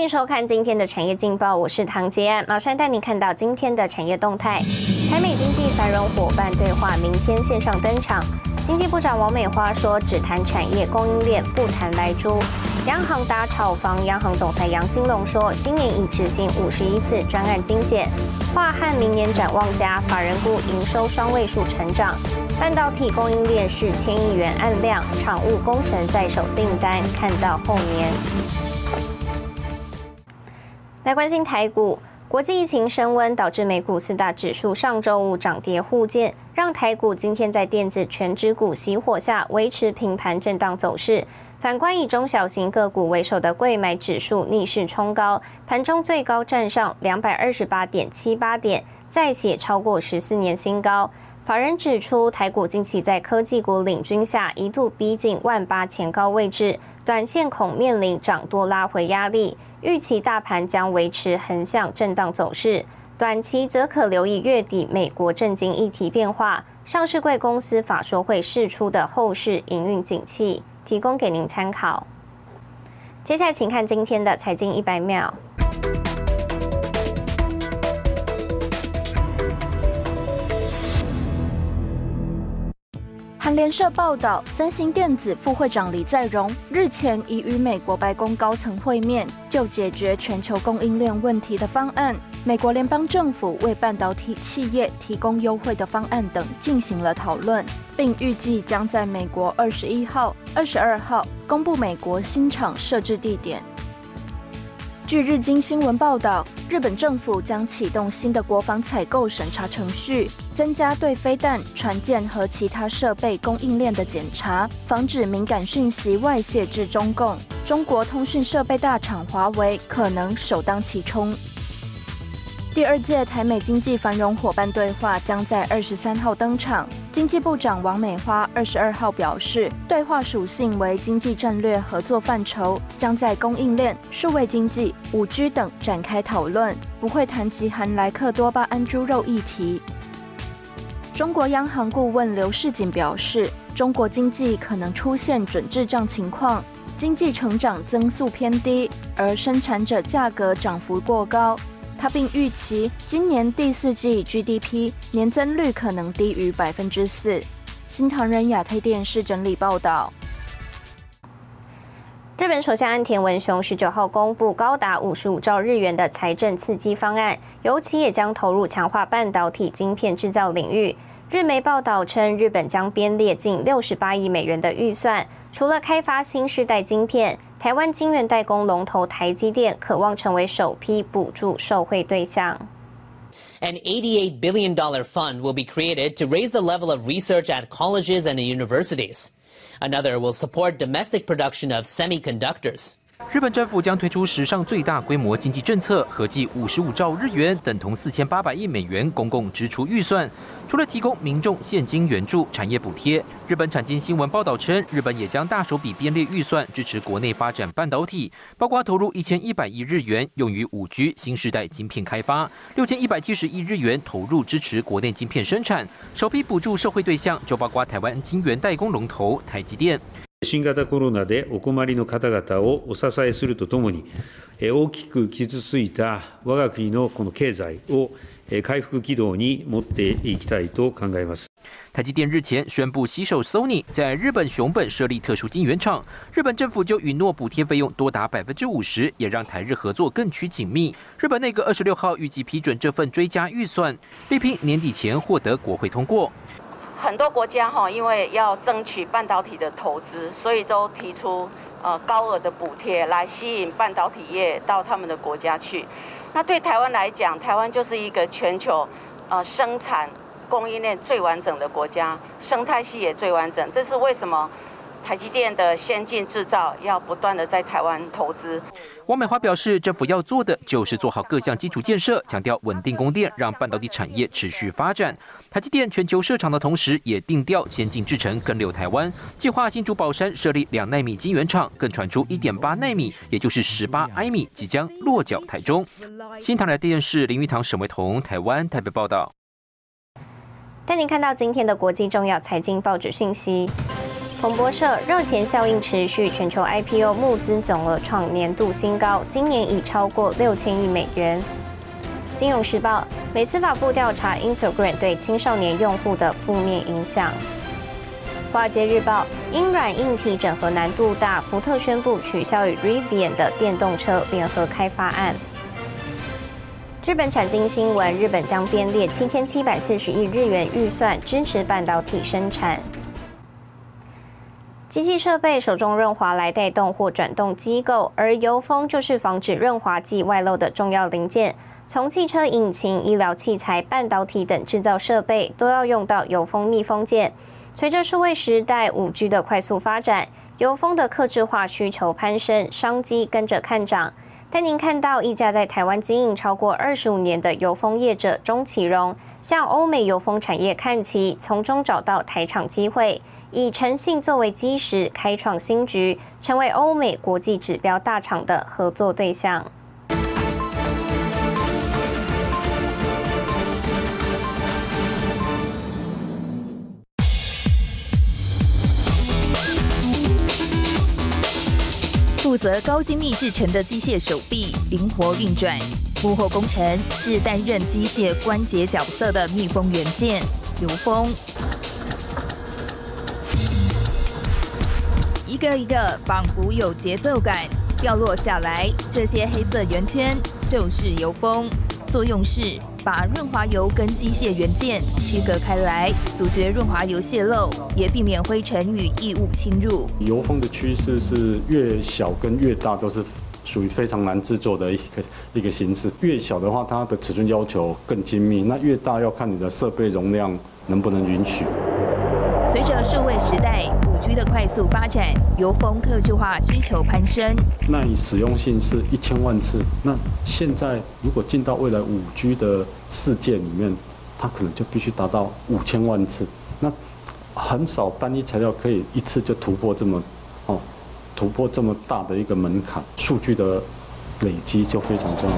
欢迎收看今天的产业劲报，我是唐杰安，马上带你看到今天的产业动态。台美经济繁荣伙伴对话明天线上登场，经济部长王美花说只谈产业供应链，不谈来猪。央行打炒房，央行总裁杨金龙说今年已执行五十一次专案精简。华汉明年展望加，法人股营收双位数成长。半导体供应链是千亿元按量，厂务工程在手订单看到后年。来关心台股，国际疫情升温导致美股四大指数上周五涨跌互见，让台股今天在电子全指股熄火下维持平盘震荡走势。反观以中小型个股为首的贵买指数逆势冲高，盘中最高站上两百二十八点七八点，再写超过十四年新高。法人指出，台股近期在科技股领军下，一度逼近万八前高位置，短线恐面临涨多拉回压力。预期大盘将维持横向震荡走势，短期则可留意月底美国震惊议题变化、上市贵公司法说会释出的后市营运景气，提供给您参考。接下来，请看今天的财经一百秒。联社报道，三星电子副会长李在镕日前已与美国白宫高层会面，就解决全球供应链问题的方案、美国联邦政府为半导体企业提供优惠的方案等进行了讨论，并预计将在美国二十一号、二十二号公布美国新厂设置地点。据日经新闻报道，日本政府将启动新的国防采购审查程序，增加对飞弹、船舰和其他设备供应链的检查，防止敏感讯息外泄至中共。中国通讯设备大厂华为可能首当其冲。第二届台美经济繁荣伙伴对话将在二十三号登场。经济部长王美花二十二号表示，对话属性为经济战略合作范畴，将在供应链、数位经济、五 G 等展开讨论，不会谈及含莱克多巴胺猪肉议题。中国央行顾问刘世锦表示，中国经济可能出现准滞胀情况，经济成长增速偏低，而生产者价格涨幅过高。他并预期今年第四季 GDP 年增率可能低于百分之四。新唐人亚太电视整理报道。日本首相岸田文雄十九号公布高达五十五兆日元的财政刺激方案，尤其也将投入强化半导体晶片制造领域。日媒报道称，日本将编列近六十八亿美元的预算，除了开发新世代晶片。台湾晶圆代工龙头台积电渴望成为首批补助受惠对象。An $88 billion fund will be created to raise the level of research at colleges and universities. Another will support domestic production of semiconductors. 日本政府将推出史上最大规模经济政策，合计五十五兆日元，等同四千八百亿美元公共支出预算。除了提供民众现金援助、产业补贴，日本产经新闻报道称，日本也将大手笔编列预算支持国内发展半导体，包括投入一千一百亿日元用于五 G 新时代晶片开发，六千一百七十亿日元投入支持国内晶片生产。首批补助社会对象就包括台湾晶圆代工龙头台积电。新型コロナでお困りの方々をお支えするとともに、大きく傷ついた我が国のこの経済を回復軌道に持っていきたいと考えます。台积电日前宣布携手 Sony 在日本熊本设立特殊晶圆厂，日本政府就允诺补贴费用多达百分之五十，也让台日合作更趋紧密。日本内阁二十六号预计批准这份追加预算，力拼年底前获得国会通过。很多国家哈，因为要争取半导体的投资，所以都提出呃高额的补贴来吸引半导体业到他们的国家去。那对台湾来讲，台湾就是一个全球，呃，生产供应链最完整的国家，生态系也最完整。这是为什么台积电的先进制造要不断的在台湾投资。王美花表示，政府要做的就是做好各项基础建设，强调稳定供电，让半导体产业持续发展。台积电全球设厂的同时，也定调先进制程跟留台湾，计划新竹宝山设立两纳米晶圆厂，更传出一点八纳米，也就是十八埃米即将落脚台中。新唐人电视林玉堂、沈维彤，台湾台北报道。带您看到今天的国际重要财经报纸讯息。彭博社热钱效应持续，全球 IPO 募资总额创年度新高，今年已超过六千亿美元。金融时报美司法部调查 Instagram 对青少年用户的负面影响。华尔街日报因软硬体整合难度大，福特宣布取消与 Rivian 的电动车联合开发案。日本产经新闻：日本将编列七千七百四十亿日元预算支持半导体生产。机器设备手中润滑来带动或转动机构，而油封就是防止润滑剂外漏的重要零件。从汽车引擎、医疗器材、半导体等制造设备，都要用到油封密封件。随着数位时代五 G 的快速发展，油封的客制化需求攀升，商机跟着看涨。带您看到一家在台湾经营超过二十五年的油封业者钟启荣，向欧美油封产业看齐，从中找到台厂机会，以诚信作为基石，开创新局，成为欧美国际指标大厂的合作对象。负责高精密制成的机械手臂灵活运转，幕后工程是担任机械关节角色的密封元件油封，一个一个仿佛有节奏感掉落下来，这些黑色圆圈就是油封，作用是。把润滑油跟机械元件区隔开来，阻绝润滑油泄漏，也避免灰尘与异物侵入。油封的趋势是越小跟越大都是属于非常难制作的一个一个形式。越小的话，它的尺寸要求更精密；那越大要看你的设备容量能不能允许。随着数位时代五 G 的快速发展，油封客制化需求攀升。那你使用性是一千万次，那现在如果进到未来五 G 的世界里面，它可能就必须达到五千万次。那很少单一材料可以一次就突破这么哦，突破这么大的一个门槛，数据的累积就非常重要。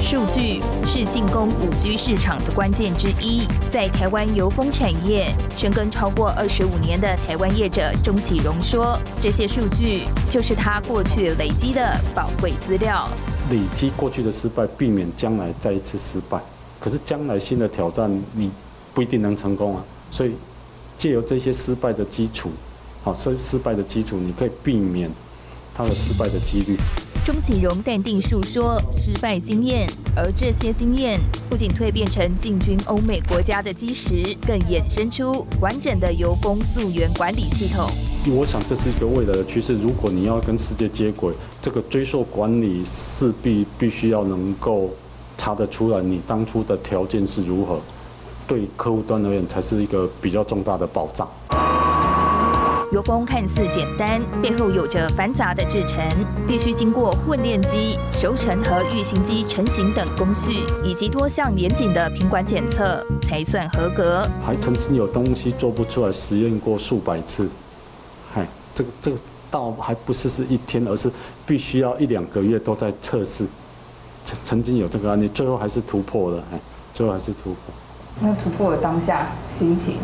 数据是进攻五 G 市场的关键之一。在台湾油封产业深耕超过二十五年的台湾业者钟启荣说：“这些数据就是他过去累积的宝贵资料。累积过去的失败，避免将来再一次失败。可是将来新的挑战，你不一定能成功啊。所以借由这些失败的基础，好，这失败的基础，你可以避免它的失败的几率。”钟启荣淡定述说失败经验，而这些经验不仅蜕变成进军欧美国家的基石，更衍生出完整的油工溯源管理系统。我想这是一个未来的趋势。如果你要跟世界接轨，这个追溯管理势必必须要能够查得出来你当初的条件是如何，对客户端而言才是一个比较重大的保障。油封看似简单，背后有着繁杂的制程，必须经过混炼机、熟成和预型机成型等工序，以及多项严谨的品管检测，才算合格。还曾经有东西做不出来，实验过数百次。嗨，这个这个倒还不是是一天，而是必须要一两个月都在测试。曾曾经有这个案例，最后还是突破了。哎，最后还是突破。那突破的当下心情？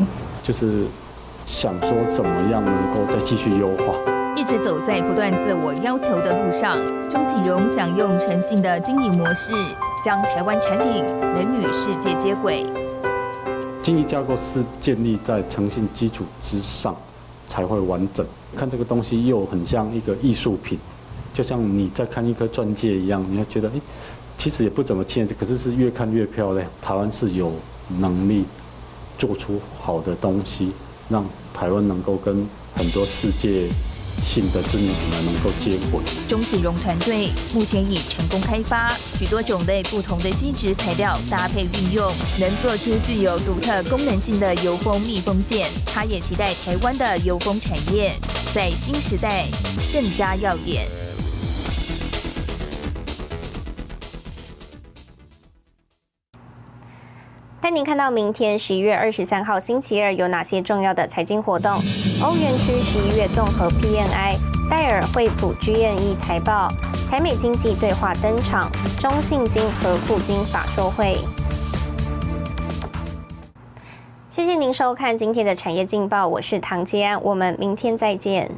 就是。想说怎么样能够再继续优化？一直走在不断自我要求的路上，钟启荣想用诚信的经营模式，将台湾产品能与世界接轨。经营架构是建立在诚信基础之上，才会完整。看这个东西又很像一个艺术品，就像你在看一颗钻戒一样，你会觉得，哎，其实也不怎么欠，可是是越看越漂亮。台湾是有能力做出好的东西。让台湾能够跟很多世界性的知名品牌能够接轨。钟启荣团队目前已成功开发许多种类不同的基质材料搭配运用，能做出具有独特功能性的油封密封件。他也期待台湾的油封产业在新时代更加耀眼。带您看到明天十一月二十三号星期二有哪些重要的财经活动？欧元区十一月综合 PNI、戴尔、惠普、GNE 财报、台美经济对话登场、中信金和富金法说会。谢谢您收看今天的产业劲报，我是唐吉安，我们明天再见。